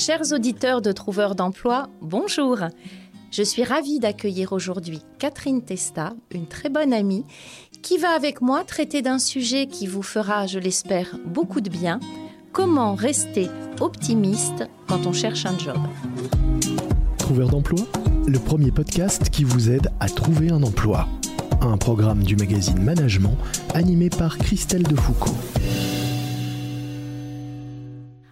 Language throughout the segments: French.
Chers auditeurs de Trouveurs d'emploi, bonjour. Je suis ravie d'accueillir aujourd'hui Catherine Testa, une très bonne amie, qui va avec moi traiter d'un sujet qui vous fera, je l'espère, beaucoup de bien. Comment rester optimiste quand on cherche un job? Trouveurs d'emploi, le premier podcast qui vous aide à trouver un emploi. Un programme du magazine Management animé par Christelle Defoucault.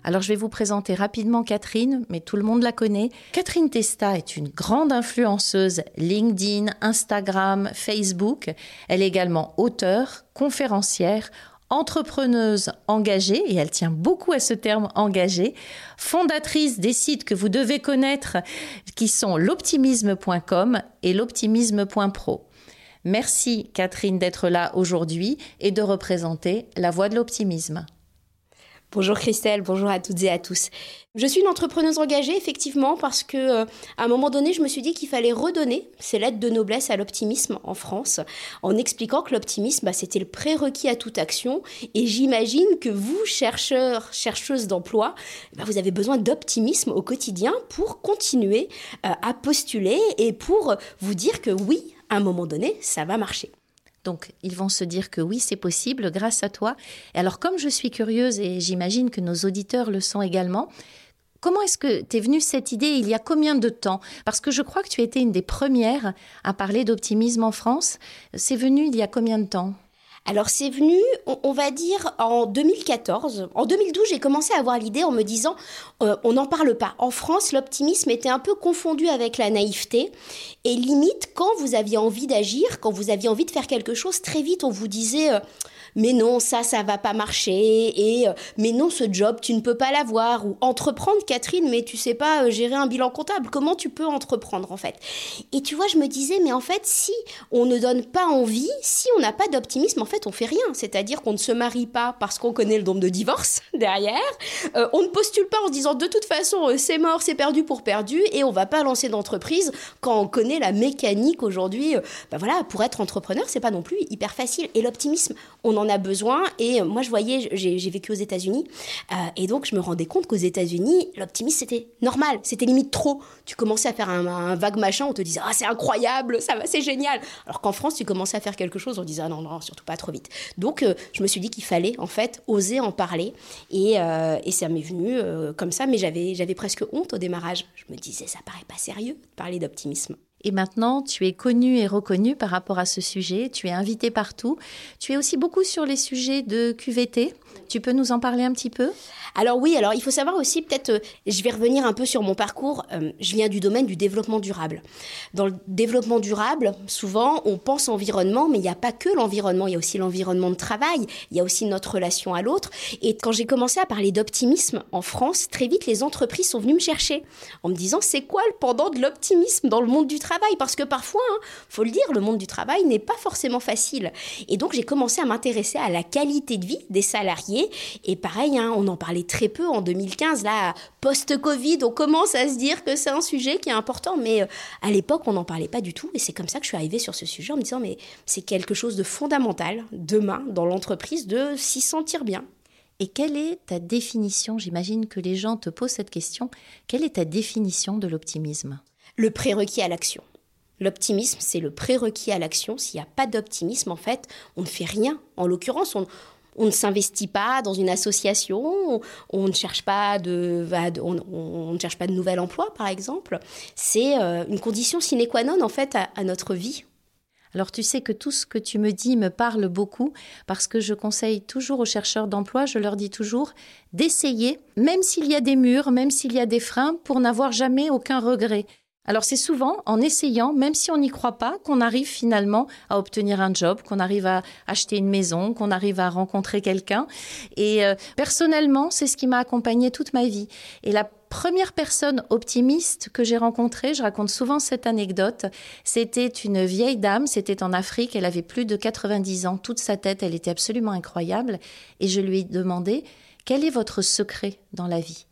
Alors je vais vous présenter rapidement Catherine, mais tout le monde la connaît. Catherine Testa est une grande influenceuse LinkedIn, Instagram, Facebook. Elle est également auteure, conférencière, entrepreneuse engagée, et elle tient beaucoup à ce terme engagée, fondatrice des sites que vous devez connaître, qui sont l'optimisme.com et l'optimisme.pro. Merci Catherine d'être là aujourd'hui et de représenter la voix de l'optimisme. Bonjour Christelle, bonjour à toutes et à tous. Je suis une entrepreneuse engagée effectivement parce que euh, à un moment donné, je me suis dit qu'il fallait redonner ces lettres de noblesse à l'optimisme en France en expliquant que l'optimisme bah, c'était le prérequis à toute action et j'imagine que vous chercheurs, chercheuses d'emploi, bah, vous avez besoin d'optimisme au quotidien pour continuer euh, à postuler et pour vous dire que oui, à un moment donné, ça va marcher. Donc, ils vont se dire que oui, c'est possible grâce à toi. Et alors, comme je suis curieuse et j'imagine que nos auditeurs le sont également, comment est-ce que t'es venue cette idée il y a combien de temps? Parce que je crois que tu étais une des premières à parler d'optimisme en France. C'est venu il y a combien de temps? Alors c'est venu, on, va dire, en 2014. En 2012, j'ai commencé à avoir l'idée en me disant, euh, on n'en parle pas. En France, l'optimisme était un peu confondu avec la naïveté. Et limite, quand vous aviez envie d'agir, quand vous aviez envie de faire quelque chose, très vite, on vous disait... Euh, mais non, ça, ça va pas marcher, et euh, mais non, ce job, tu ne peux pas l'avoir, ou entreprendre, Catherine, mais tu sais pas euh, gérer un bilan comptable, comment tu peux entreprendre en fait? Et tu vois, je me disais, mais en fait, si on ne donne pas envie, si on n'a pas d'optimisme, en fait, on fait rien. C'est-à-dire qu'on ne se marie pas parce qu'on connaît le nombre de divorces derrière, euh, on ne postule pas en se disant de toute façon, c'est mort, c'est perdu pour perdu, et on va pas lancer d'entreprise quand on connaît la mécanique aujourd'hui. bah voilà, pour être entrepreneur, c'est pas non plus hyper facile. Et l'optimisme, on en a besoin. Et moi, je voyais, j'ai vécu aux États-Unis, euh, et donc je me rendais compte qu'aux États-Unis, l'optimisme c'était normal, c'était limite trop. Tu commençais à faire un, vague machin, on te disait ah c'est incroyable, ça va, c'est génial. Alors qu'en France, tu commençais à faire quelque chose, on disait ah non non surtout pas trop vite. Donc euh, je me suis dit qu'il fallait en fait oser en parler, et, euh, et ça m'est venu comme ça, mais j'avais presque honte au démarrage. Je me disais ça paraît pas sérieux de parler d'optimisme. Et maintenant, tu es connu et reconnu par rapport à ce sujet. Tu es invité partout. Tu es aussi beaucoup sur les sujets de QVT. Tu peux nous en parler un petit peu? Alors oui, alors il faut savoir aussi, peut-être, euh, je vais revenir un peu sur mon parcours. Euh, je viens du domaine du développement durable. Dans le développement durable, souvent, on pense environnement, mais il n'y a pas que l'environnement. Il y a aussi l'environnement de travail. Il y a aussi notre relation à l'autre. Et quand j'ai commencé à parler d'optimisme en France, très vite, les entreprises sont venues me chercher en me disant, c'est quoi le pendant de l'optimisme dans le monde du travail? Parce que parfois, hein, faut le dire, le monde du travail n'est pas forcément facile. Et donc, j'ai commencé à m'intéresser à la qualité de vie des salariés et pareil, hein, on en parlait très peu en 2015. Là, post-Covid, on commence à se dire que c'est un sujet qui est important. Mais euh, à l'époque, on n'en parlait pas du tout. Et c'est comme ça que je suis arrivée sur ce sujet en me disant, mais c'est quelque chose de fondamental demain dans l'entreprise de s'y sentir bien. Et quelle est ta définition? J'imagine que les gens te posent cette question. Quelle est ta définition de l'optimisme? Le prérequis à l'action. L'optimisme, c'est le prérequis à l'action. S'il n'y a pas d'optimisme, en fait, on ne fait rien. En l'occurrence, on, on ne s'investit pas dans une association, on, ne cherche pas de, on, ne cherche pas de nouvel emploi, par exemple. C'est euh, une condition sine qua non en fait à, notre vie. Alors tu sais que tout ce que tu me dis me parle beaucoup parce que je conseille toujours aux chercheurs d'emploi, je leur dis toujours d'essayer, même s'il y a des murs, même s'il y a des freins, pour n'avoir jamais aucun regret. Alors c'est souvent en essayant, même si on n'y croit pas, qu'on arrive finalement à obtenir un job, qu'on arrive à acheter une maison, qu'on arrive à rencontrer quelqu'un. Et euh, personnellement, c'est ce qui m'a accompagnée toute ma vie. Et la première personne optimiste que j'ai rencontrée, je raconte souvent cette anecdote, c'était une vieille dame, c'était en Afrique, elle avait plus de 90 ans, toute sa tête, elle était absolument incroyable. Et je lui ai demandé, quel est votre secret dans la vie?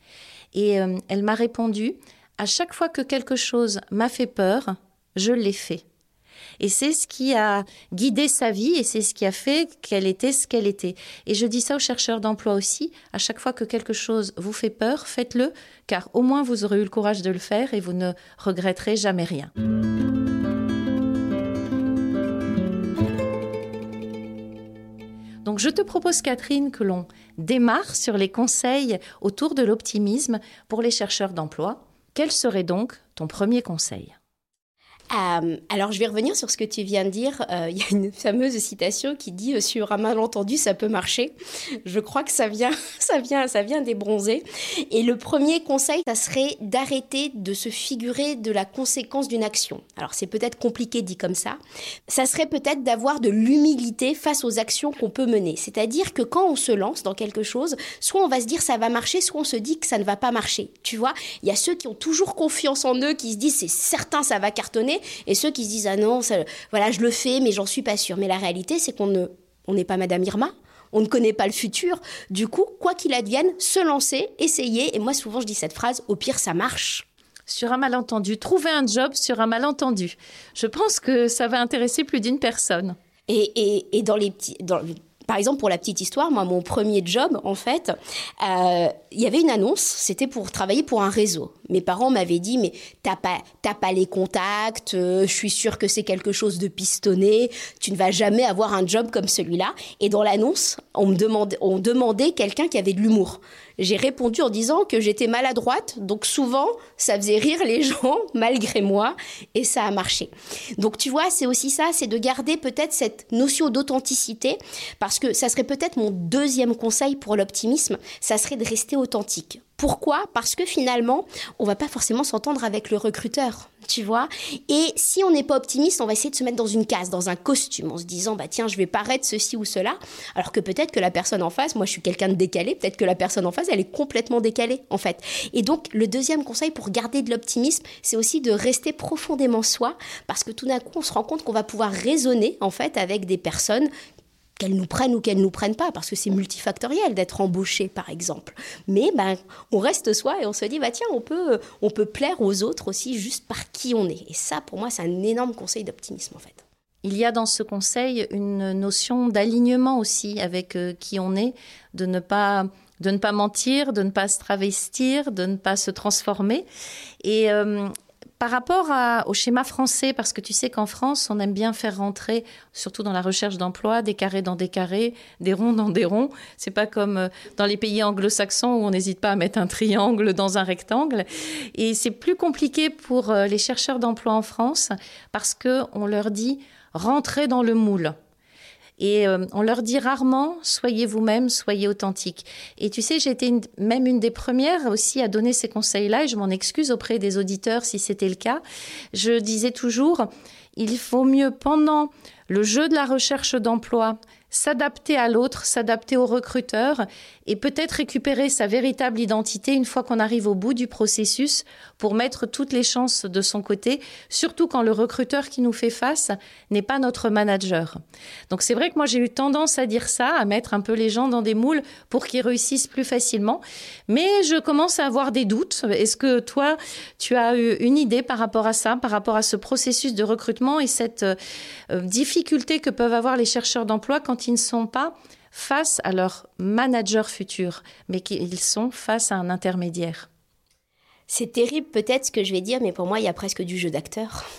Et euh, elle m'a répondu, à chaque fois que quelque chose m'a fait peur, je l'ai fait. Et c'est ce qui a guidé sa vie et c'est ce qui a fait qu'elle était ce qu'elle était. Et je dis ça aux chercheurs d'emploi aussi. À chaque fois que quelque chose vous fait peur, faites-le, car au moins vous aurez eu le courage de le faire et vous ne regretterez jamais rien. Donc je te propose, Catherine, que l'on démarre sur les conseils autour de l'optimisme pour les chercheurs d'emploi. Quel serait donc ton premier conseil? Euh, alors, je vais revenir sur ce que tu viens de dire. Euh, il y a une fameuse citation qui dit euh, sur un malentendu, ça peut marcher. Je crois que ça vient, ça vient, ça vient des bronzés. Et le premier conseil, ça serait d'arrêter de se figurer de la conséquence d'une action. Alors, c'est peut-être compliqué dit comme ça. Ça serait peut-être d'avoir de l'humilité face aux actions qu'on peut mener. C'est-à-dire que quand on se lance dans quelque chose, soit on va se dire ça va marcher, soit on se dit que ça ne va pas marcher. Tu vois, il y a ceux qui ont toujours confiance en eux, qui se disent c'est certain ça va cartonner et ceux qui se disent ah non, voilà, je le fais, mais j'en suis pas sûre. Mais la réalité, c'est qu'on ne, on n'est pas Madame Irma. On ne connaît pas le futur. Du coup, quoi qu'il advienne, se lancer, essayer. Et moi, souvent, je dis cette phrase au pire, ça marche sur un malentendu. Trouver un job sur un malentendu. Je pense que ça va intéresser plus d'une personne. Et, et, dans les petits, dans, par exemple, pour la petite histoire, moi, mon premier job, en fait, euh, il y avait une annonce, c'était pour travailler pour un réseau. Mes parents m'avaient dit, mais t'as pas, pas les contacts, euh, je suis sûre que c'est quelque chose de pistonné, tu ne vas jamais avoir un job comme celui-là. Et dans l'annonce, on me demandait, on demandait quelqu'un qui avait de l'humour j'ai répondu en disant que j'étais maladroite, donc souvent ça faisait rire les gens malgré moi et ça a marché. Donc tu vois, c'est aussi ça, c'est de garder peut-être cette notion d'authenticité parce que ça serait peut-être mon deuxième conseil pour l'optimisme, ça serait de rester authentique. Pourquoi? Parce que finalement, on va pas forcément s'entendre avec le recruteur, tu vois. Et si on n'est pas optimiste, on va essayer de se mettre dans une case, dans un costume, en se disant bah tiens, je vais paraître ceci ou cela, alors que peut-être que la personne en face, moi je suis quelqu'un de décalé, peut-être que la personne en face, elle est complètement décalée en fait. Et donc le deuxième conseil pour garder de l'optimisme, c'est aussi de rester profondément soi, parce que tout d'un coup, on se rend compte qu'on va pouvoir raisonner en fait avec des personnes qu'elles nous prennent ou qu'elles nous prennent pas, parce que c'est multifactoriel d'être embauché, par exemple. Mais ben, on reste soi et on se dit, bah tiens, on peut, on peut plaire aux autres aussi juste par qui on est. Et ça, pour moi, c'est un énorme conseil d'optimisme, en fait. Il y a dans ce conseil une notion d'alignement aussi avec euh, qui on est, de ne pas de ne pas mentir, de ne pas se travestir, de ne pas se transformer. Et euh, par rapport au schéma français, parce que tu sais qu'en France, on aime bien faire rentrer, surtout dans la recherche d'emploi, des carrés dans des carrés, des ronds dans des ronds. C'est pas comme euh, dans les pays anglo-saxons où on n'hésite pas à mettre un triangle dans un rectangle. Et c'est plus compliqué pour euh, les chercheurs d'emploi en France parce que on leur dit rentrez dans le moule. Et euh, on leur dit rarement, soyez vous-même, soyez authentique. Et tu sais, été même une des premières aussi à donner ces conseils-là, et je m'en excuse auprès des auditeurs si c'était le cas. Je disais toujours, il faut mieux pendant le jeu de la recherche d'emploi, s'adapter à l'autre, s'adapter au recruteur et peut-être récupérer sa véritable identité une fois qu'on arrive au bout du processus pour mettre toutes les chances de son côté, surtout quand le recruteur qui nous fait face n'est pas notre manager. Donc c'est vrai que moi j'ai eu tendance à dire ça, à mettre un peu les gens dans des moules pour qu'ils réussissent plus facilement, mais je commence à avoir des doutes. Est-ce que toi, tu as eu une idée par rapport à ça, par rapport à ce processus de recrutement et cette euh, difficulté que peuvent avoir les chercheurs d'emploi quand ils ne sont pas face à leur manager futur, mais qu'ils sont face à un intermédiaire. C'est terrible peut-être ce que je vais dire, mais pour moi, il y a presque du jeu d'acteur.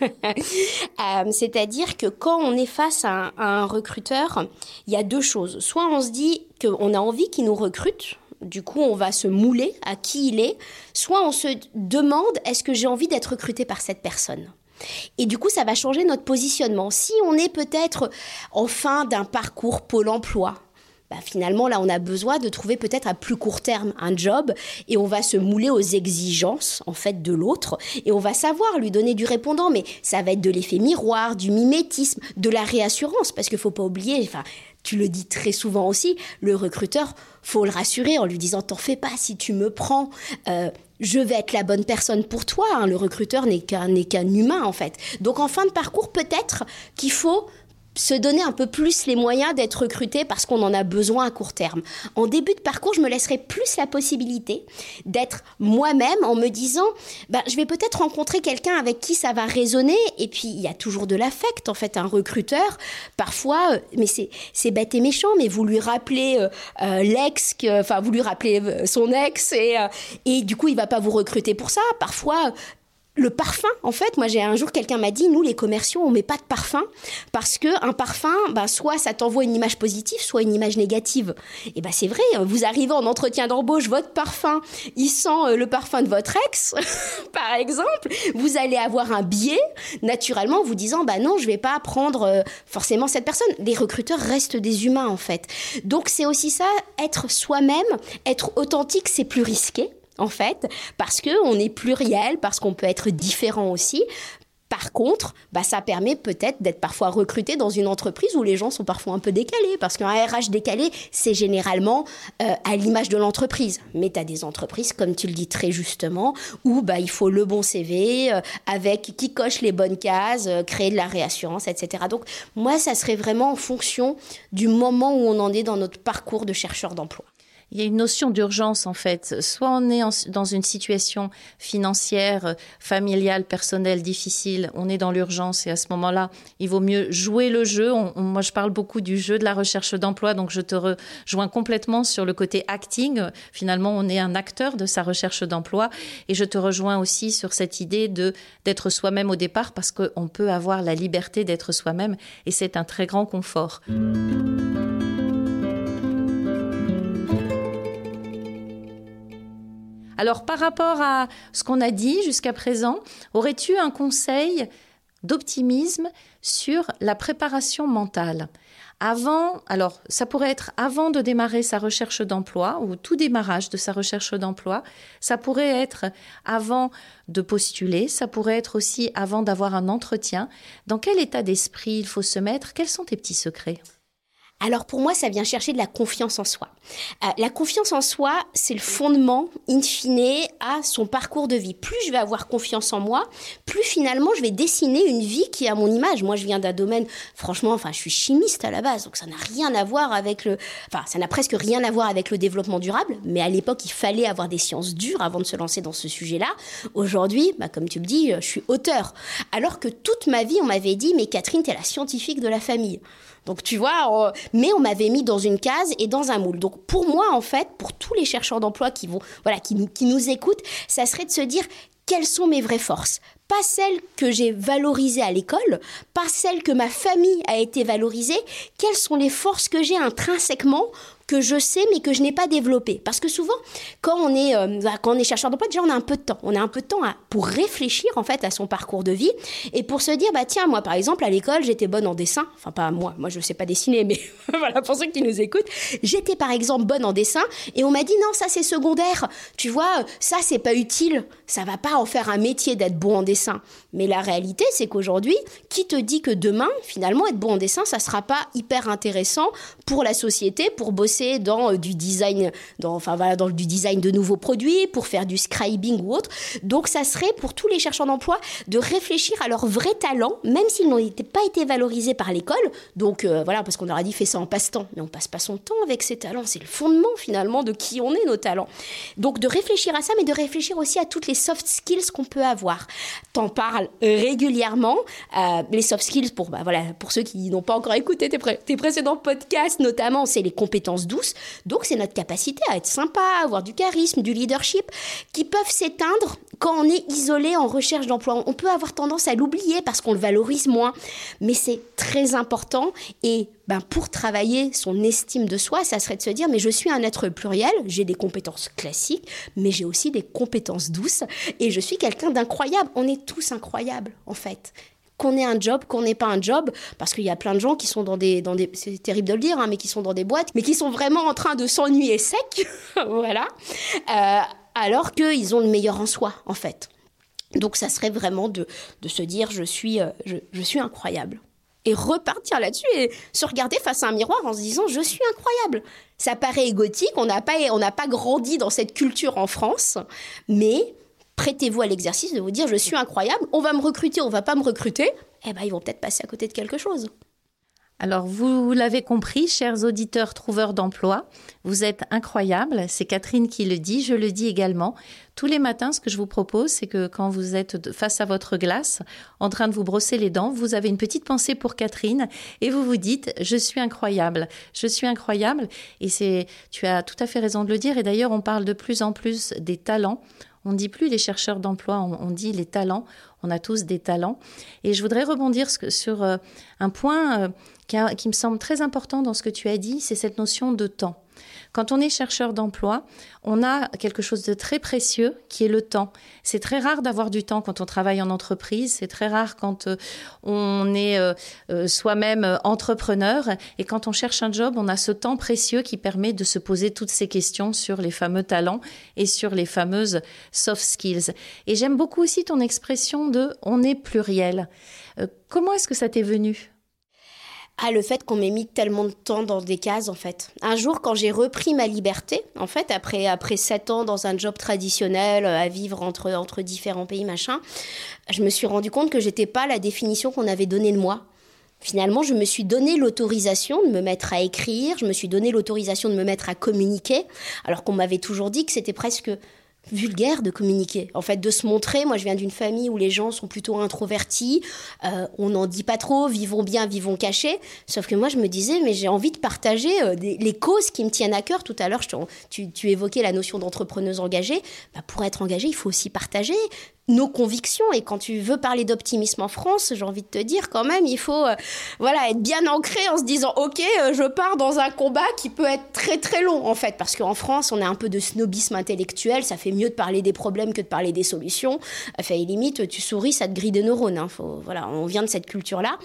Euh, c'est-à-dire que quand on est face à un, recruteur, il y a deux choses. Soit on se dit qu'on a envie qu'il nous recrute, du coup on va se mouler à qui il est, soit on se demande est-ce que j'ai envie d'être recruté par cette personne? Et du coup, ça va changer notre positionnement. Si on est peut-être en fin d'un parcours Pôle emploi, bah finalement, là, on a besoin de trouver peut-être à plus court terme un job et on va se mouler aux exigences, en fait, de l'autre et on va savoir lui donner du répondant, mais ça va être de l'effet miroir, du mimétisme, de la réassurance, parce qu'il faut pas oublier, enfin, tu le dis très souvent aussi, le recruteur, faut le rassurer en lui disant t'en fais pas si tu me prends. Euh, je vais être la bonne personne pour toi. Hein. Le recruteur n'est qu'un n'est qu'un humain en fait. Donc en fin de parcours, peut-être qu'il faut se donner un peu plus les moyens d'être recruté parce qu'on en a besoin à court terme. En début de parcours, je me laisserai plus la possibilité d'être moi-même en me disant, bah, je vais peut-être rencontrer quelqu'un avec qui ça va résonner. Et puis, il y a toujours de l'affect, en fait, un recruteur. Parfois, euh, mais c'est bête et méchant, mais vous lui rappelez euh, euh, l'ex, enfin, vous lui rappelez son ex, et, et du coup, il va pas vous recruter pour ça. Parfois, le parfum, en fait, moi j'ai un jour quelqu'un m'a dit, nous les commerciaux, on met pas de parfum parce que un parfum, bah, soit ça t'envoie une image positive, soit une image négative. Et bah c'est vrai, hein, vous arrivez en entretien d'embauche, votre parfum, il sent euh, le parfum de votre ex, par exemple, vous allez avoir un biais naturellement vous disant, bah non, je vais pas prendre euh, forcément cette personne. Les recruteurs restent des humains en fait. Donc c'est aussi ça, être soi-même, être authentique, c'est plus risqué en fait, parce qu'on est pluriel, parce qu'on peut être différent aussi. Par contre, bah, ça permet peut-être d'être parfois recruté dans une entreprise où les gens sont parfois un peu décalés, parce qu'un RH décalé, c'est généralement euh, à l'image de l'entreprise. Mais tu as des entreprises, comme tu le dis très justement, où bah, il faut le bon CV, euh, avec qui coche les bonnes cases, euh, créer de la réassurance, etc. Donc moi, ça serait vraiment en fonction du moment où on en est dans notre parcours de chercheur d'emploi il y a une notion d'urgence en fait. Soit on est dans une situation financière, familiale, personnelle difficile, on est dans l'urgence et à ce moment-là, il vaut mieux jouer le jeu. moi, je parle beaucoup du jeu de la recherche d'emploi, donc je te rejoins complètement sur le côté acting. Finalement, on est un acteur de sa recherche d'emploi et je te rejoins aussi sur cette idée de d'être soi-même au départ parce qu'on peut avoir la liberté d'être soi-même et c'est un très grand confort. Alors par rapport à ce qu'on a dit jusqu'à présent, aurais-tu un conseil d'optimisme sur la préparation mentale? Avant, alors ça pourrait être avant de démarrer sa recherche d'emploi ou tout démarrage de sa recherche d'emploi, ça pourrait être avant de postuler, ça pourrait être aussi avant d'avoir un entretien. Dans quel état d'esprit il faut se mettre? Quels sont tes petits secrets? Alors pour moi, ça vient chercher de la confiance en soi. Euh, la confiance en soi, c'est le fondement, in fine, à son parcours de vie. Plus je vais avoir confiance en moi, plus finalement je vais dessiner une vie qui est à mon image. Moi, je viens d'un domaine, franchement, enfin, je suis chimiste à la base, donc ça n'a rien à voir avec le, enfin, ça n'a presque rien à voir avec le développement durable. Mais à l'époque, il fallait avoir des sciences dures avant de se lancer dans ce sujet-là. Aujourd'hui, bah, comme tu me dis, je suis auteur. Alors que toute ma vie, on m'avait dit, mais Catherine, t'es la scientifique de la famille. Donc tu vois, mais on m'avait mis dans une case et dans un moule. Donc pour moi, en fait, pour tous les chercheurs d'emploi qui vont, voilà, qui, qui nous écoutent, ça serait de se dire quelles sont mes vraies forces? Pas celles que j'ai valorisées à l'école, pas celles que ma famille a été valorisée, quelles sont les forces que j'ai intrinsèquement que je sais mais que je n'ai pas développé. Parce que souvent, quand on est, euh, bah, quand on est chercheur d'emploi, déjà on a un peu de temps. On a un peu de temps pour réfléchir en fait à son parcours de vie et pour se dire, bah tiens, moi par exemple à l'école, j'étais bonne en dessin. Enfin pas moi, moi je ne sais pas dessiner, mais voilà pour ceux qui nous écoutent. J'étais par exemple bonne en dessin et on m'a dit, non, ça c'est secondaire. Tu vois, ça c'est pas utile. Ça va pas en faire un métier d'être bon en dessin. Mais la réalité, c'est qu'aujourd'hui, qui te dit que demain, finalement, être bon en dessin, ça sera pas hyper intéressant pour la société, pour bosser dans euh, du design, dans, enfin voilà, dans du design de nouveaux produits, pour faire du scribing ou autre. Donc ça serait pour tous les chercheurs d'emploi de réfléchir à leurs vrais talents, même s'ils n'ont pas été valorisés par l'école. Donc euh, voilà, parce qu'on leur a dit fait ça en passe-temps, mais on passe pas son temps avec ces talents. C'est le fondement finalement de qui on est, nos talents. Donc de réfléchir à ça, mais de réfléchir aussi à toutes les soft skills qu'on peut avoir. T'en parles régulièrement. Euh, les soft skills, pour, bah, voilà, pour ceux qui n'ont pas encore écouté tes, tes précédents podcasts, notamment, c'est les compétences douce. Donc c'est notre capacité à être sympa, à avoir du charisme, du leadership, qui peuvent s'éteindre quand on est isolé en recherche d'emploi. On peut avoir tendance à l'oublier parce qu'on le valorise moins, mais c'est très important et ben, pour travailler son estime de soi, ça serait de se dire mais je suis un être pluriel, j'ai des compétences classiques, mais j'ai aussi des compétences douces et je suis quelqu'un d'incroyable. On est tous incroyables en fait qu'on ait un job, qu'on n'ait pas un job, parce qu'il y a plein de gens qui sont dans des, dans des c'est terrible de le dire, hein, mais qui sont dans des boîtes, mais qui sont vraiment en train de s'ennuyer sec, voilà, euh, alors qu'ils ont le meilleur en soi, en fait. Donc ça serait vraiment de, de se dire je suis, euh, je, suis incroyable. Et repartir là-dessus et se regarder face à un miroir en se disant je suis incroyable. Ça paraît égotique, on n'a pas, on n'a pas grandi dans cette culture en France, mais prêtez-vous à l'exercice de vous dire je suis incroyable, on va me recruter, on va pas me recruter, eh ben ils vont peut-être passer à côté de quelque chose. Alors, vous l'avez compris, chers auditeurs trouveurs d'emploi, vous êtes incroyables. C'est Catherine qui le dit, je le dis également. Tous les matins, ce que je vous propose, c'est que quand vous êtes face à votre glace, en train de vous brosser les dents, vous avez une petite pensée pour Catherine et vous vous dites Je suis incroyable, je suis incroyable. Et c'est, tu as tout à fait raison de le dire. Et d'ailleurs, on parle de plus en plus des talents. On ne dit plus les chercheurs d'emploi, on, dit les talents. On a tous des talents. Et je voudrais rebondir sur euh, un point euh, qui, me semble très important dans ce que tu as dit, c'est cette notion de temps. Quand on est chercheur d'emploi, on a quelque chose de très précieux qui est le temps. C'est très rare d'avoir du temps quand on travaille en entreprise, c'est très rare quand euh, on est euh, euh, soi-même entrepreneur et quand on cherche un job, on a ce temps précieux qui permet de se poser toutes ces questions sur les fameux talents et sur les fameuses soft skills. Et j'aime beaucoup aussi ton expression de on est pluriel. comment est-ce que ça t'est venu? Ah, le fait qu'on m'ait mis tellement de temps dans des cases, en fait. Un jour, quand j'ai repris ma liberté, en fait, après, après sept ans dans un job traditionnel, euh, à vivre entre, entre différents pays, machin, je me suis rendu compte que j'étais pas la définition qu'on avait donnée de moi. Finalement, je me suis donné l'autorisation de me mettre à écrire, je me suis donné l'autorisation de me mettre à communiquer, alors qu'on m'avait toujours dit que c'était presque vulgaire de communiquer, en fait, de se montrer. Moi, je viens d'une famille où les gens sont plutôt introvertis, euh, on n'en dit pas trop, vivons bien, vivons cachés. Sauf que moi, je me disais, mais j'ai envie de partager euh, les causes qui me tiennent à cœur. Tout à l'heure, tu, évoquais la notion d'entrepreneuse engagée. Bah, pour être engagé, il faut aussi partager nos convictions. Et quand tu veux parler d'optimisme en France, j'ai envie de te dire quand même, il faut euh, voilà être bien ancré en se disant ok, euh, je pars dans un combat qui peut être très très long en fait, parce qu'en France, on a un peu de snobisme intellectuel. Ça fait mieux de parler des problèmes que de parler des solutions. Enfin, limite, tu souris, ça te grille des neurones. Hein. Faut, voilà, on vient de cette culture-là.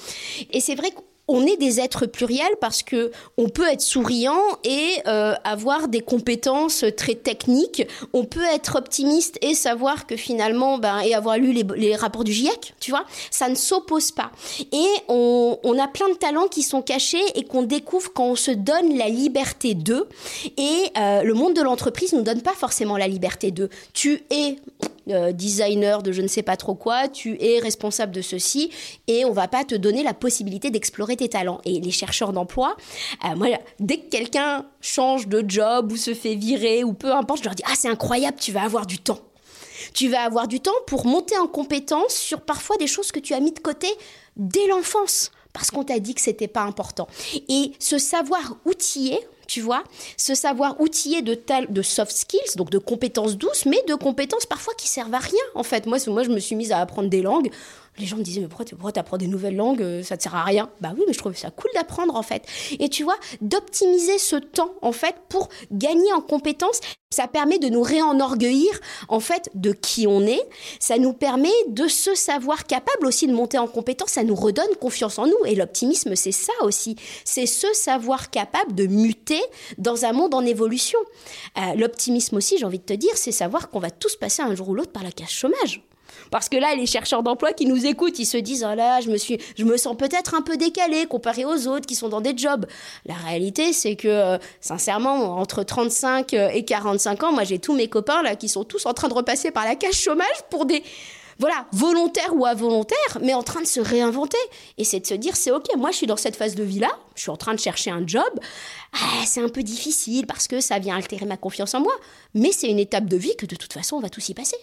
Et c'est vrai que on est des êtres pluriels parce que on peut être souriant et euh, avoir des compétences très techniques. On peut être optimiste et savoir que finalement, ben, et avoir lu les, rapports du GIEC, tu vois, ça ne s'oppose pas. Et on, a plein de talents qui sont cachés et qu'on découvre quand on se donne la liberté d'eux. Et euh, le monde de l'entreprise nous donne pas forcément la liberté d'eux. Tu es euh, designer de je ne sais pas trop quoi, tu es responsable de ceci et on va pas te donner la possibilité d'explorer tes talents. Et les chercheurs d'emploi, euh, moi, dès que quelqu'un change de job ou se fait virer ou peu importe, je leur dis ah c'est incroyable, tu vas avoir du temps. Tu vas avoir du temps pour monter en compétence sur parfois des choses que tu as mis de côté dès l'enfance parce qu'on t'a dit que c'était pas important. Et ce savoir outiller, tu vois, ce savoir outiller de, de soft skills, donc de compétences douces, mais de compétences parfois qui servent à rien, en fait. Moi, moi je me suis mise à apprendre des langues les gens me disaient, mais pourquoi tu apprends des nouvelles langues euh, Ça te sert à rien? Bah oui, mais je trouve ça cool d'apprendre en fait. Et tu vois, d'optimiser ce temps en fait pour gagner en compétences, ça permet de nous réenorgueillir en fait de qui on est. Ça nous permet de se savoir capable aussi de monter en compétences. Ça nous redonne confiance en nous. Et l'optimisme, c'est ça aussi. C'est se savoir capable de muter dans un monde en évolution. Euh, l'optimisme aussi, j'ai envie de te dire, c'est savoir qu'on va tous passer un jour ou l'autre par la case chômage. Parce que là, les chercheurs d'emploi qui nous écoutent, ils se disent oh là, je me suis, je me sens peut-être un peu décalé comparé aux autres qui sont dans des jobs. La réalité, c'est que euh, sincèrement, entre 35 euh, et 45 ans, moi, j'ai tous mes copains là qui sont tous en train de repasser par la cage chômage pour des voilà, volontaires ou involontaires, mais en train de se réinventer. Et c'est de se dire, c'est ok, moi je suis dans cette phase de vie-là, je suis en train de chercher un job. Ah, c'est un peu difficile parce que ça vient altérer ma confiance en moi, mais c'est une étape de vie que de toute façon on va tous y passer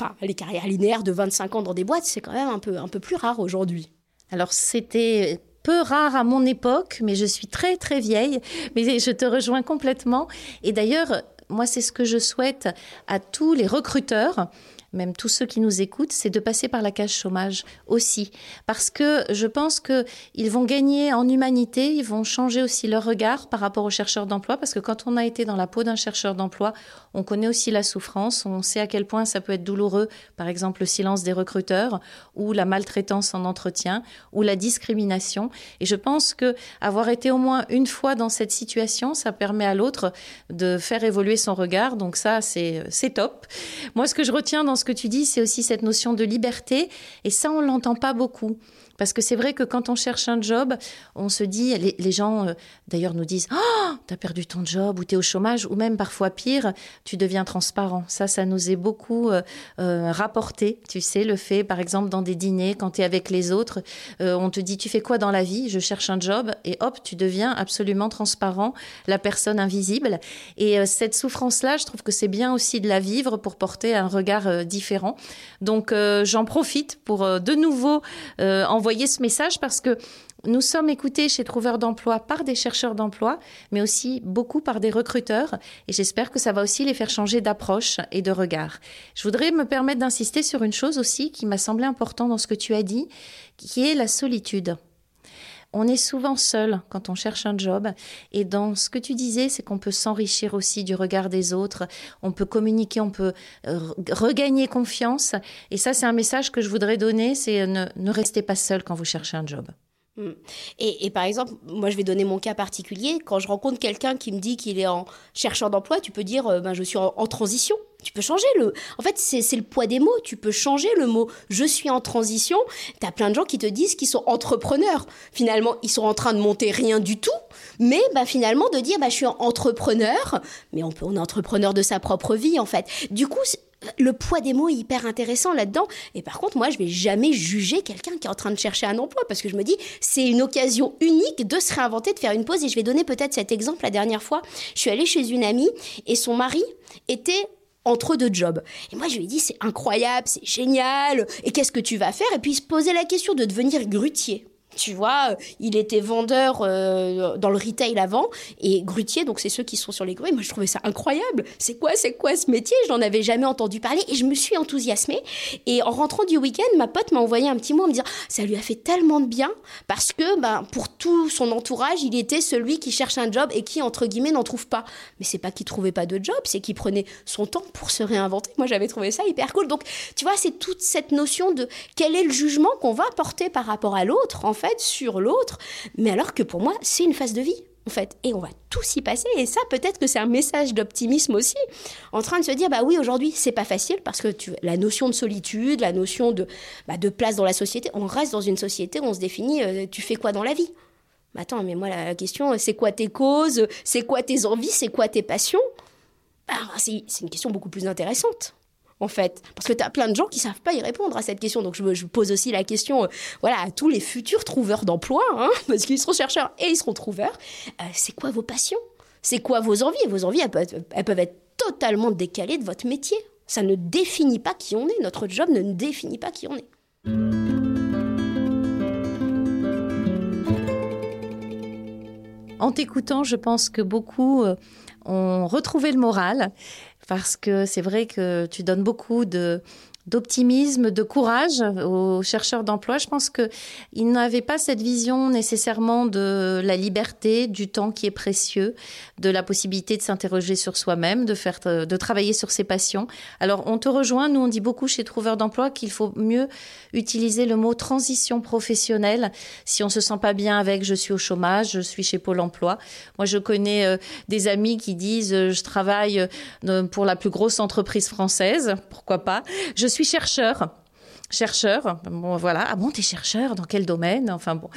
enfin, les carrières linéaires de 25 ans dans des boîtes, c'est quand même un peu, un peu plus rare aujourd'hui. Alors, c'était peu rare à mon époque, mais je suis très très vieille, mais je te rejoins complètement. Et d'ailleurs, moi, c'est ce que je souhaite à tous les recruteurs même tous ceux qui nous écoutent, c'est de passer par la cage chômage aussi. Parce que je pense qu'ils vont gagner en humanité, ils vont changer aussi leur regard par rapport aux chercheurs d'emploi, parce que quand on a été dans la peau d'un chercheur d'emploi, on connaît aussi la souffrance, on sait à quel point ça peut être douloureux, par exemple le silence des recruteurs, ou la maltraitance en entretien, ou la discrimination. Et je pense que avoir été au moins une fois dans cette situation, ça permet à l'autre de faire évoluer son regard. Donc ça, c'est top. Moi, ce que je retiens dans ce que tu dis, c'est aussi cette notion de liberté. Et ça, on l'entend pas beaucoup. Parce que c'est vrai que quand on cherche un job, on se dit, les, gens euh, d'ailleurs nous disent, oh, t'as perdu ton job ou t'es au chômage, ou même parfois pire, tu deviens transparent. Ça, ça nous est beaucoup euh, euh, rapporté. Tu sais, le fait, par exemple, dans des dîners, quand tu es avec les autres, on te dit, tu fais quoi dans la vie? Je cherche un job, et hop, tu deviens absolument transparent, la personne invisible. Et cette souffrance-là, je trouve que c'est bien aussi de la vivre pour porter un regard différent. Donc, j'en profite pour de nouveau envoyer envoyer ce message parce que nous sommes écoutés chez Trouveurs d'emploi par des chercheurs d'emploi, mais aussi beaucoup par des recruteurs, et j'espère que ça va aussi les faire changer d'approche et de regard. Je voudrais me permettre d'insister sur une chose aussi qui m'a semblé important dans ce que tu as dit, qui est la solitude. On est souvent seul quand on cherche un job. Et dans ce que tu disais, c'est qu'on peut s'enrichir aussi du regard des autres. On peut communiquer, on peut euh, regagner confiance. Et ça, c'est un message que je voudrais donner, c'est ne, ne restez pas seul quand vous cherchez un job. Mm. Et, par exemple, moi je vais donner mon cas particulier. Quand je rencontre quelqu'un qui me dit qu'il est en chercheur d'emploi, tu peux dire euh, ben, je suis en, transition. Tu peux changer le. En fait, c'est le poids des mots. Tu peux changer le mot je suis en transition. Tu as plein de gens qui te disent qu'ils sont entrepreneurs. Finalement, ils sont en train de monter rien du tout. Mais bah, finalement, de dire bah, je suis entrepreneur. Mais on, peut, on est entrepreneur de sa propre vie, en fait. Du coup, le poids des mots est hyper intéressant là-dedans. Et par contre, moi, je vais jamais juger quelqu'un qui est en train de chercher un emploi parce que je me dis, c'est une occasion unique de se réinventer, de faire une pause. Et je vais donner peut-être cet exemple. La dernière fois, je suis allée chez une amie et son mari était entre deux jobs. Et moi, je lui ai dit, c'est incroyable, c'est génial. Et qu'est-ce que tu vas faire? Et puis, il se posait la question de devenir grutier. Tu vois, il était vendeur euh, dans le retail avant et grutier, donc c'est ceux qui sont sur les grues. Moi, je trouvais ça incroyable. C'est quoi, c'est quoi ce métier? Je n'en avais jamais entendu parler et je me suis enthousiasmée. Et en rentrant du week-end, ma pote m'a envoyé un petit mot en me disant ça lui a fait tellement de bien parce que ben, pour tout son entourage, il était celui qui cherche un job et qui, entre guillemets, n'en trouve pas. Mais c'est pas qu'il trouvait pas de job, c'est qu'il prenait son temps pour se réinventer. Moi, j'avais trouvé ça hyper cool. Donc, tu vois, c'est toute cette notion de quel est le jugement qu'on va porter par rapport à l'autre, en fait sur l'autre, mais alors que pour moi, c'est une phase de vie. En fait, et on va tous y passer. Et ça, peut-être que c'est un message d'optimisme aussi, en train de se dire, bah oui, aujourd'hui, c'est pas facile parce que tu, la notion de solitude, la notion de, bah, de place dans la société, on reste dans une société où on se définit, euh, tu fais quoi dans la vie? Bah, Attends, mais moi, la question, c'est quoi tes causes? C'est quoi tes envies? C'est quoi tes passions? Bah, C'est une question beaucoup plus intéressante en fait Parce que tu as plein de gens qui savent pas y répondre à cette question. Donc je, je pose aussi la question euh, voilà, à tous les futurs trouveurs d'emploi, hein, parce qu'ils seront chercheurs et ils seront trouveurs. Euh, c'est quoi vos passions? C'est quoi vos envies? Vos envies, elles peuvent, elles peuvent être totalement décalées de votre métier. Ça ne définit pas qui on est. Notre job ne définit pas qui on est. En t'écoutant, je pense que beaucoup euh, ont retrouvé le moral parce que c'est vrai que tu donnes beaucoup de d'optimisme, de courage aux chercheurs d'emploi. Je pense qu'ils n'avaient pas cette vision nécessairement de la liberté, du temps qui est précieux, de la possibilité de s'interroger sur soi-même, de faire, de travailler sur ses passions. Alors, on te rejoint. Nous, on dit beaucoup chez Trouveurs d'emploi qu'il faut mieux utiliser le mot transition professionnelle si on se sent pas bien avec je suis au chômage, je suis chez Pôle emploi. Moi, je connais euh, des amis qui disent euh, je travaille euh, pour la plus grosse entreprise française. Pourquoi pas? Je chercheur chercheur. Bon, voilà. Ah bon, t'es chercheur dans quel domaine? Enfin bon.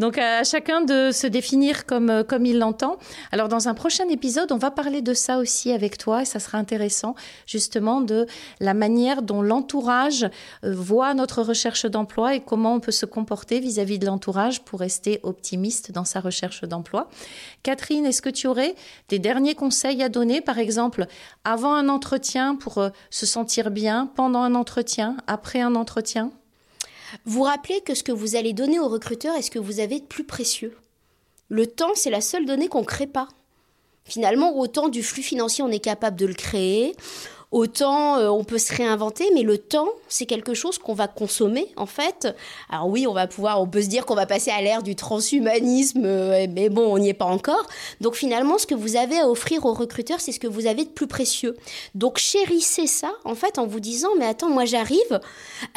Donc à chacun de se définir comme euh, comme il l'entend. Alors dans un prochain épisode, on va parler de ça aussi avec toi et ça sera intéressant justement de la manière dont l'entourage euh, voit notre recherche d'emploi et comment on peut se comporter vis-à-vis de l'entourage pour rester optimiste dans sa recherche d'emploi. Catherine, est-ce que tu aurais des derniers conseils à donner? Par exemple avant un entretien pour euh, se sentir bien, pendant un entretien, après un entretien? Vous rappelez que ce que vous allez donner au recruteur est ce que vous avez de plus précieux. Le temps, c'est la seule donnée qu'on ne crée pas. Finalement, autant du flux financier, on est capable de le créer, autant euh, on peut se réinventer, mais le temps, c'est quelque chose qu'on va consommer en fait. Alors oui, on va pouvoir, on peut se dire qu'on va passer à l'ère du transhumanisme, euh, mais bon, on n'y est pas encore. Donc finalement, ce que vous avez à offrir aux recruteurs, c'est ce que vous avez de plus précieux. Donc chérissez ça en fait en vous disant, mais attends, moi j'arrive.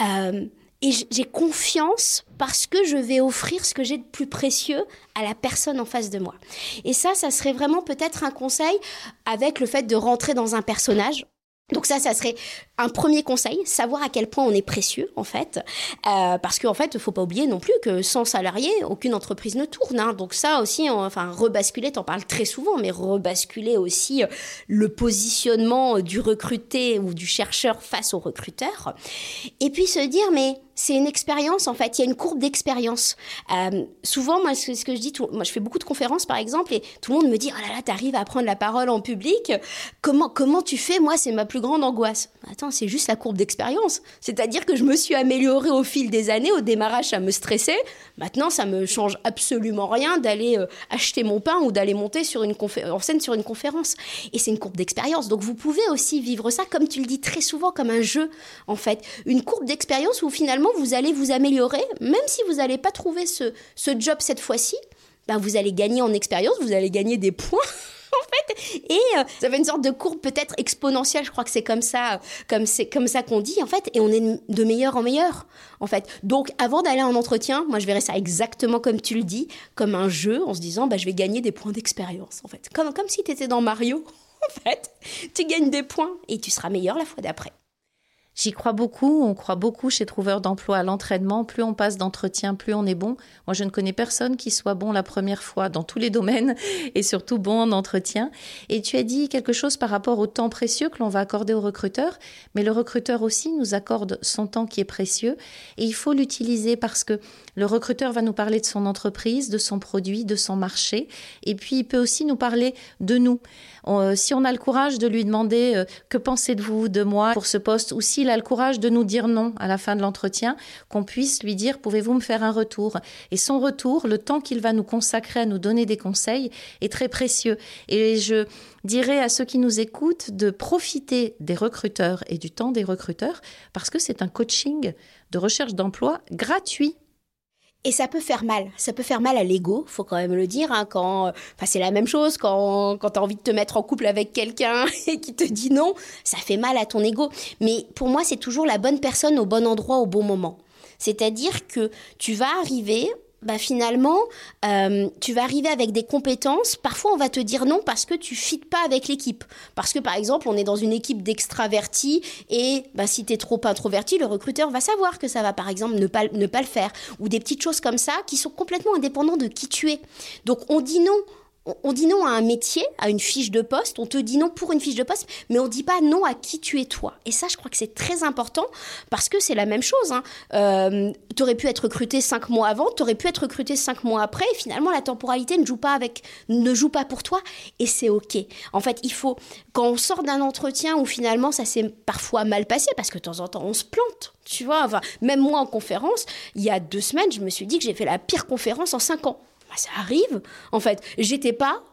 Euh, et j'ai confiance parce que je vais offrir ce que j'ai de plus précieux à la personne en face de moi. Et ça, ça serait vraiment peut-être un conseil avec le fait de rentrer dans un personnage. Donc ça, ça serait un premier conseil, savoir à quel point on est précieux en fait, euh, parce qu'en fait, faut pas oublier non plus que sans salariés, aucune entreprise ne tourne. Hein. Donc ça aussi, enfin rebasculer, t'en parles très souvent, mais rebasculer aussi euh, le positionnement du recruté ou du chercheur face au recruteur, et puis se dire mais c'est une expérience en fait. Il y a une courbe d'expérience. Euh, souvent, moi, ce, que je dis, moi, je fais beaucoup de conférences par exemple, et tout le monde me dit oh là là, t'arrives à prendre la parole en public. Comment comment tu fais? Moi, c'est ma plus grande angoisse. Attends, c'est juste la courbe d'expérience. C'est-à-dire que je me suis améliorée au fil des années. Au démarrage, ça me stressait. Maintenant, ça me change absolument rien d'aller euh, acheter mon pain ou d'aller monter sur une en scène sur une conférence. Et c'est une courbe d'expérience. Donc, vous pouvez aussi vivre ça, comme tu le dis très souvent, comme un jeu en fait, une courbe d'expérience où finalement vous allez vous améliorer, même si vous n'allez pas trouver ce, job cette fois-ci, ben vous allez gagner en expérience, vous allez gagner des points. en fait, et euh, ça fait une sorte de courbe peut-être exponentielle. Je crois que c'est comme ça, comme c'est comme ça qu'on dit en fait, et on est de meilleur en meilleur en fait. Donc, avant d'aller en entretien, moi je verrais ça exactement comme tu le dis, comme un jeu, en se disant, bah je vais gagner des points d'expérience en fait, comme comme si tu étais dans Mario. En fait, tu gagnes des points et tu seras meilleur la fois d'après. J'y crois beaucoup, on croit beaucoup chez Trouveur d'emploi à l'entraînement. Plus on passe d'entretien, plus on est bon. Moi, je ne connais personne qui soit bon la première fois dans tous les domaines et surtout bon en entretien. Et tu as dit quelque chose par rapport au temps précieux que l'on va accorder au recruteur, mais le recruteur aussi nous accorde son temps qui est précieux et il faut l'utiliser parce que le recruteur va nous parler de son entreprise, de son produit, de son marché et puis il peut aussi nous parler de nous. Euh, si on a le courage de lui demander euh, que pensez-vous de moi pour ce poste ou s'il a le courage de nous dire non à la fin de l'entretien, qu'on puisse lui dire pouvez-vous me faire un retour? Et son retour, le temps qu'il va nous consacrer à nous donner des conseils est très précieux. Et je dirais à ceux qui nous écoutent de profiter des recruteurs et du temps des recruteurs parce que c'est un coaching de recherche d'emploi gratuit et ça peut faire mal. Ça peut faire mal à l'ego, faut quand même le dire. Hein, quand, enfin, c'est la même chose quand, quand tu as envie de te mettre en couple avec quelqu'un et qui te dit non, ça fait mal à ton ego. Mais pour moi, c'est toujours la bonne personne au bon endroit au bon moment. C'est-à-dire que tu vas arriver bah finalement, euh, tu vas arriver avec des compétences. Parfois, on va te dire non parce que tu fites pas avec l'équipe. Parce que, par exemple, on est dans une équipe d'extravertis et bah, si tu es trop introverti, le recruteur va savoir que ça va, par exemple, ne pas, ne pas le faire. Ou des petites choses comme ça qui sont complètement indépendantes de qui tu es. Donc, on dit non on dit non à un métier, à une fiche de poste, on te dit non pour une fiche de poste, mais on dit pas non à qui tu es toi. Et ça, je crois que c'est très important parce que c'est la même chose. Hein. Euh, tu aurais pu être recruté cinq mois avant, tu aurais pu être recruté cinq mois après, et finalement, la temporalité ne joue pas avec, ne joue pas pour toi, et c'est ok. En fait, il faut, quand on sort d'un entretien où finalement ça s'est parfois mal passé, parce que de temps en temps on se plante, tu vois. Même moi en conférence, il y a deux semaines, je me suis dit que j'ai fait la pire conférence en cinq ans. Bah, ça arrive. En fait, j'étais pas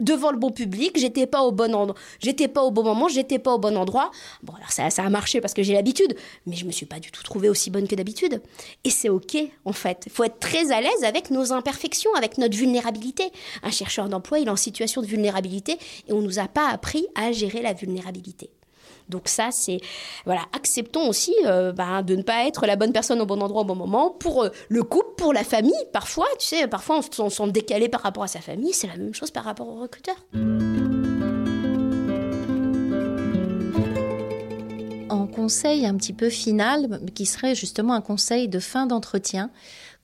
devant le bon public, j'étais pas au bon endroit, j'étais pas au bon moment, j'étais pas au bon endroit. Bon, alors ça, ça a marché parce que j'ai l'habitude, mais je me suis pas du tout trouvée aussi bonne que d'habitude. Et c'est ok, en fait. Il faut être très à l'aise avec nos imperfections, avec notre vulnérabilité. Un chercheur d'emploi, il est en situation de vulnérabilité et on nous a pas appris à gérer la vulnérabilité. Donc ça, c'est voilà, acceptons aussi euh, bah, de ne pas être la bonne personne au bon endroit au bon moment pour euh, le couple, pour la famille. Parfois, tu sais, parfois on se sent décalé par rapport à sa famille. C'est la même chose par rapport au recruteur. En conseil un petit peu final, qui serait justement un conseil de fin d'entretien,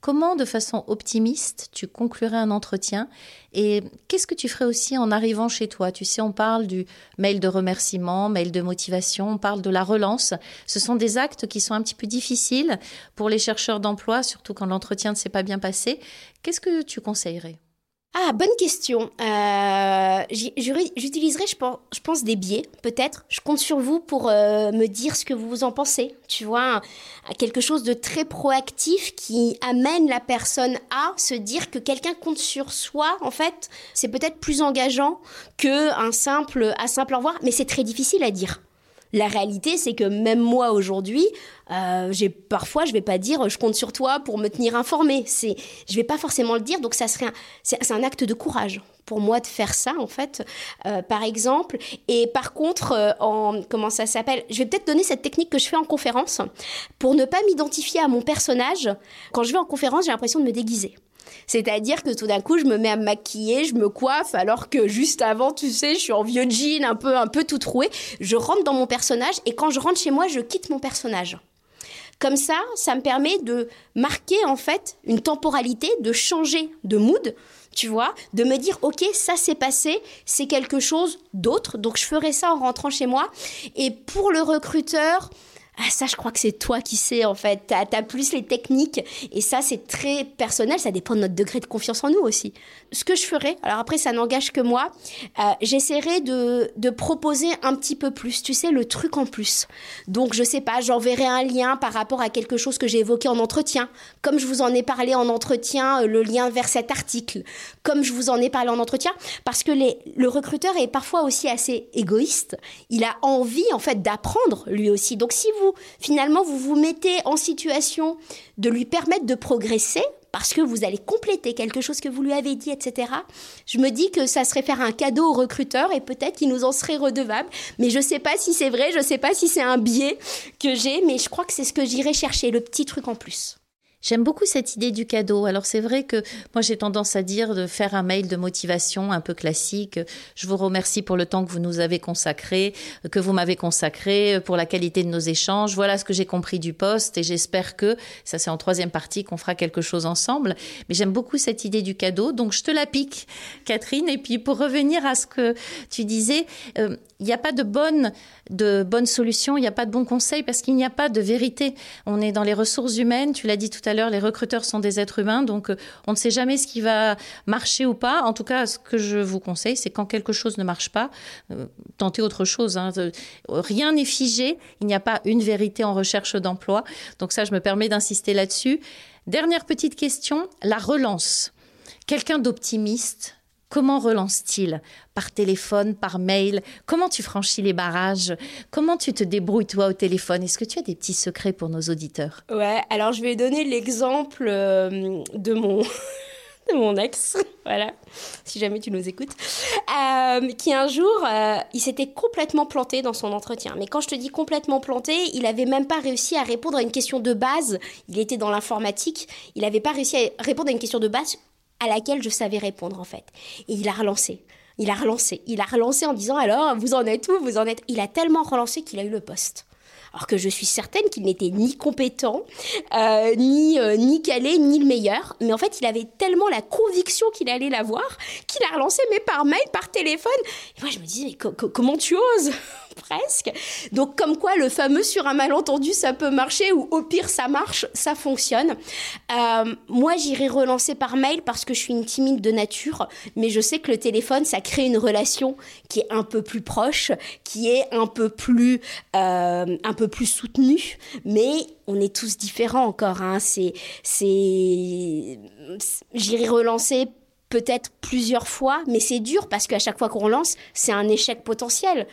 Comment, de façon optimiste, tu conclurais un entretien et qu'est-ce que tu ferais aussi en arrivant chez toi? Tu sais, on parle du mail de remerciement, mail de motivation, on parle de la relance. Ce sont des actes qui sont un petit peu difficiles pour les chercheurs d'emploi, surtout quand l'entretien ne s'est pas bien passé. Qu'est-ce que tu conseillerais? Ah, bonne question. Euh, J'utiliserai, je pense, je pense, des biais, peut-être. Je compte sur vous pour euh, me dire ce que vous en pensez. Tu vois, quelque chose de très proactif qui amène la personne à se dire que quelqu'un compte sur soi. En fait, c'est peut-être plus engageant que un simple, à simple au revoir, mais c'est très difficile à dire. La réalité, c'est que même moi aujourd'hui, euh, j'ai parfois, je vais pas dire, je compte sur toi pour me tenir informé. C'est, je vais pas forcément le dire, donc ça serait, c'est, un acte de courage pour moi de faire ça en fait, euh, par exemple. Et par contre, euh, en comment ça s'appelle Je vais peut-être donner cette technique que je fais en conférence pour ne pas m'identifier à mon personnage. Quand je vais en conférence, j'ai l'impression de me déguiser. C'est-à-dire que tout d'un coup, je me mets à me maquiller, je me coiffe, alors que juste avant, tu sais, je suis en vieux jean, un peu, un peu tout troué. Je rentre dans mon personnage et quand je rentre chez moi, je quitte mon personnage. Comme ça, ça me permet de marquer en fait une temporalité, de changer de mood, tu vois, de me dire ok, ça s'est passé, c'est quelque chose d'autre, donc je ferai ça en rentrant chez moi. Et pour le recruteur, ah, ça, je crois que c'est toi qui sais, en fait. Tu as, plus les techniques. Et ça, c'est très personnel. Ça dépend de notre degré de confiance en nous aussi. Ce que je ferai, alors après, ça n'engage que moi, euh, j'essaierai de, proposer un petit peu plus. Tu sais, le truc en plus. Donc, je sais pas, j'enverrai un lien par rapport à quelque chose que j'ai évoqué en entretien. Comme je vous en ai parlé en entretien, euh, le lien vers cet article. Comme je vous en ai parlé en entretien. Parce que le recruteur est parfois aussi assez égoïste. Il a envie, en fait, d'apprendre lui aussi. Donc, si vous finalement, vous vous mettez en situation de lui permettre de progresser parce que vous allez compléter quelque chose que vous lui avez dit, etc. Je me dis que ça serait faire un cadeau au recruteur et peut-être qu'il nous en serait redevable. Mais je ne sais pas si c'est vrai, je ne sais pas si c'est un biais que j'ai, mais je crois que c'est ce que j'irai chercher, le petit truc en plus. J'aime beaucoup cette idée du cadeau. Alors c'est vrai que moi j'ai tendance à dire de faire un mail de motivation un peu classique. Je vous remercie pour le temps que vous nous avez consacré, que vous m'avez consacré, pour la qualité de nos échanges. Voilà ce que j'ai compris du poste et j'espère que, ça c'est en troisième partie, qu'on fera quelque chose ensemble. Mais j'aime beaucoup cette idée du cadeau. Donc je te la pique, Catherine. Et puis pour revenir à ce que tu disais, euh, il n'y a pas de bonne, de bonne solution, il n'y a pas de bon conseil parce qu'il n'y a pas de vérité. On est dans les ressources humaines, tu l'as dit tout à les recruteurs sont des êtres humains, donc euh, on ne sait jamais ce qui va marcher ou pas. En tout cas, ce que je vous conseille, c'est quand quelque chose ne marche pas, euh, tentez autre chose. Hein. Rien n'est figé, il n'y a pas une vérité en recherche d'emploi. Donc ça, je me permets d'insister là-dessus. Dernière petite question, la relance. Quelqu'un d'optimiste Comment relance-t-il? Par téléphone, par mail? Comment tu franchis les barrages? Comment tu te débrouilles toi au téléphone? Est-ce que tu as des petits secrets pour nos auditeurs? Ouais, alors je vais donner l'exemple euh, de mon de mon ex, voilà, si jamais tu nous écoutes, euh, qui un jour, euh, il s'était complètement planté dans son entretien. Mais quand je te dis complètement planté, il n'avait même pas réussi à répondre à une question de base. Il était dans l'informatique, il n'avait pas réussi à répondre à une question de base à laquelle je savais répondre en fait. Et il a relancé. Il a relancé. Il a relancé en disant alors, vous en êtes où? Vous en êtes. Il a tellement relancé qu'il a eu le poste. Alors que je suis certaine qu'il n'était ni compétent, euh, ni, euh, ni calé, ni le meilleur. Mais en fait, il avait tellement la conviction qu'il allait l'avoir qu'il a relancé, mais par mail, par téléphone. Et moi, je me disais, mais comment tu oses presque. Donc comme quoi le fameux sur un malentendu ça peut marcher ou au pire ça marche, ça fonctionne. Euh, moi j'irai relancer par mail parce que je suis une timide de nature, mais je sais que le téléphone ça crée une relation qui est un peu plus proche, qui est un peu plus euh, un peu plus soutenue, mais on est tous différents encore. Hein. C'est c'est j'irai relancer peut-être plusieurs fois, mais c'est dur parce qu'à chaque fois qu'on lance, c'est un échec potentiel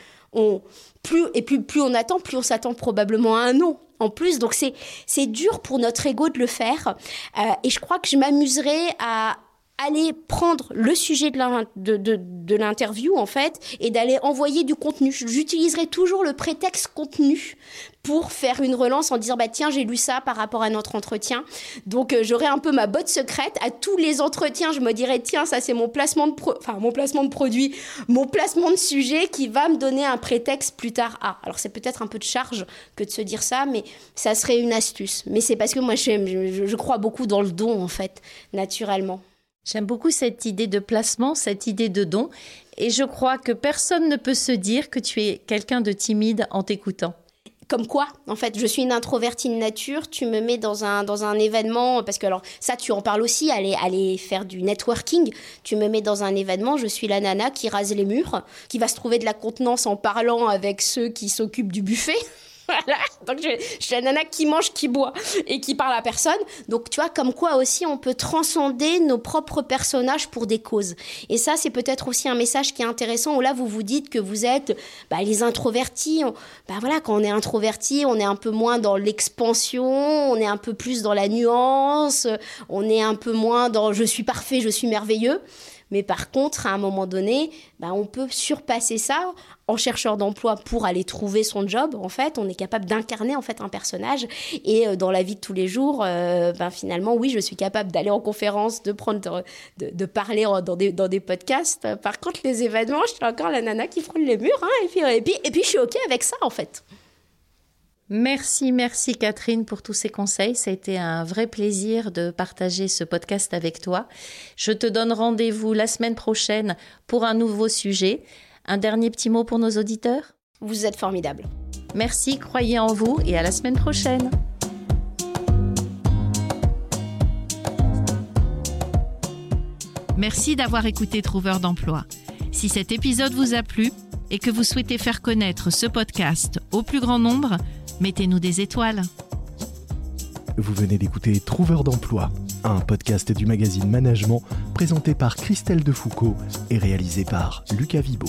plus et plus on attend, plus on s'attend probablement à un non en plus. Donc c'est dur pour notre ego de le faire. Euh, et je crois que je m'amuserai à aller prendre le sujet de l'interview en fait et d'aller envoyer du contenu. J'utiliserai toujours le prétexte contenu pour faire une relance en disant bah tiens j'ai lu ça par rapport à notre entretien. Donc euh, j'aurai un peu ma botte secrète. À tous les entretiens je me dirais tiens ça c'est mon placement de mon placement de produit mon placement de sujet qui va me donner un prétexte plus tard. Ah alors c'est peut-être un peu de charge que de se dire ça mais ça serait une astuce. Mais c'est parce que moi je crois beaucoup dans le don en fait naturellement J'aime beaucoup cette idée de placement, cette idée de don, et je crois que personne ne peut se dire que tu es quelqu'un de timide en t'écoutant. Comme quoi, en fait, je suis une introvertie de nature, tu me mets dans un, dans un événement, parce que alors ça, tu en parles aussi, aller, aller faire du networking, tu me mets dans un événement, je suis la nana qui rase les murs, qui va se trouver de la contenance en parlant avec ceux qui s'occupent du buffet. Voilà. Donc, je, suis la nana qui mange, qui boit et qui parle à personne. Donc, tu vois, comme quoi aussi on peut transcender nos propres personnages pour des causes. Et ça, c'est peut-être aussi un message qui est intéressant où là, vous vous dites que vous êtes bah, les introvertis. bah voilà, quand on est introverti, on est un peu moins dans l'expansion, on est un peu plus dans la nuance, on est un peu moins dans je suis parfait, je suis merveilleux. Mais par contre, à un moment donné, bah, on peut surpasser ça en chercheur d'emploi pour aller trouver son job. En fait, on est capable d'incarner en fait un personnage. Et euh, dans la vie de tous les jours, euh, ben, finalement, oui, je suis capable d'aller en conférence, de prendre, de, parler dans des, dans des podcasts. Par contre, les événements, je suis encore la nana qui frôle les murs. Hein, et, puis, et, puis, et puis, je suis OK avec ça, en fait. Merci, merci Catherine pour tous ces conseils. Ça a été un vrai plaisir de partager ce podcast avec toi. Je te donne rendez-vous la semaine prochaine pour un nouveau sujet. Un dernier petit mot pour nos auditeurs? Vous êtes formidables. Merci, croyez en vous et à la semaine prochaine. Merci d'avoir écouté Trouveur d'emploi. Si cet épisode vous a plu et que vous souhaitez faire connaître ce podcast au plus grand nombre, Mettez-nous des étoiles. Vous venez d'écouter Trouveur d'emploi, un podcast du magazine Management présenté par Christelle Defoucault et réalisé par Lucas Vibo.